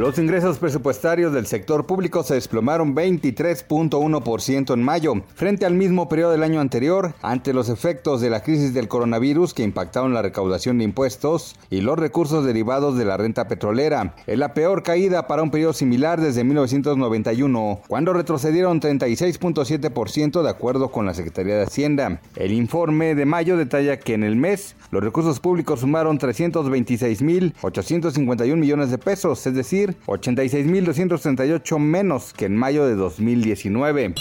Los ingresos presupuestarios del sector público se desplomaron 23.1% en mayo, frente al mismo periodo del año anterior, ante los efectos de la crisis del coronavirus que impactaron la recaudación de impuestos y los recursos derivados de la renta petrolera. Es la peor caída para un periodo similar desde 1991, cuando retrocedieron 36.7% de acuerdo con la Secretaría de Hacienda. El informe de mayo detalla que en el mes los recursos públicos sumaron 326.851 millones de pesos, es decir, 86.238 menos que en mayo de 2019.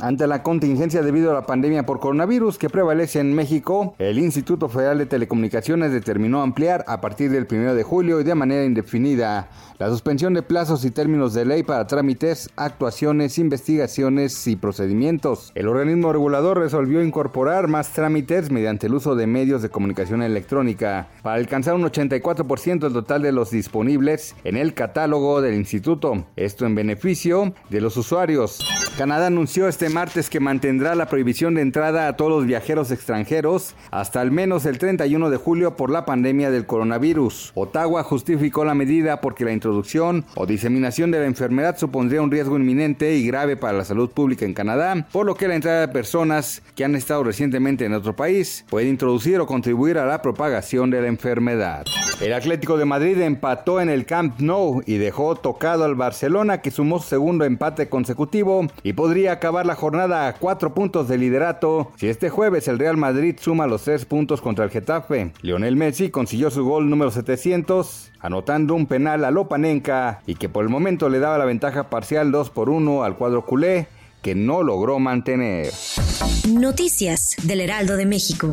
Ante la contingencia debido a la pandemia por coronavirus que prevalece en México, el Instituto Federal de Telecomunicaciones determinó ampliar a partir del 1 de julio y de manera indefinida la suspensión de plazos y términos de ley para trámites, actuaciones, investigaciones y procedimientos. El organismo regulador resolvió incorporar más trámites mediante el uso de medios de comunicación electrónica para alcanzar un 84% del total de los disponibles en el catálogo del instituto, esto en beneficio de los usuarios. Canadá anunció este martes que mantendrá la prohibición de entrada a todos los viajeros extranjeros hasta al menos el 31 de julio por la pandemia del coronavirus. Ottawa justificó la medida porque la introducción o diseminación de la enfermedad supondría un riesgo inminente y grave para la salud pública en Canadá, por lo que la entrada de personas que han estado recientemente en otro país puede introducir o contribuir a la propagación de la enfermedad. El Atlético de Madrid empató en el Camp Nou y dejó tocado al Barcelona que sumó su segundo empate consecutivo y podría acabar la jornada a cuatro puntos de liderato si este jueves el Real Madrid suma los tres puntos contra el Getafe. Lionel Messi consiguió su gol número 700 anotando un penal a Lopanenka y que por el momento le daba la ventaja parcial 2 por 1 al cuadro culé que no logró mantener. Noticias del Heraldo de México.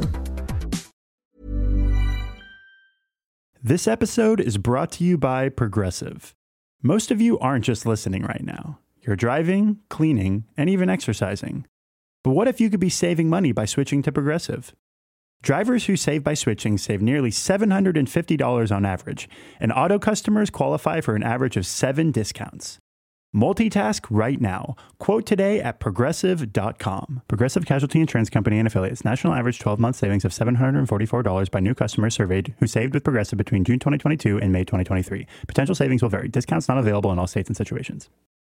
This episode is brought to you by Progressive. Most of you aren't just listening right now. You're driving, cleaning, and even exercising. But what if you could be saving money by switching to Progressive? Drivers who save by switching save nearly $750 on average, and auto customers qualify for an average of seven discounts. Multitask right now. Quote today at progressive.com. Progressive Casualty Insurance Company and affiliates. National average 12 month savings of $744 by new customers surveyed who saved with Progressive between June 2022 and May 2023. Potential savings will vary. Discounts not available in all states and situations.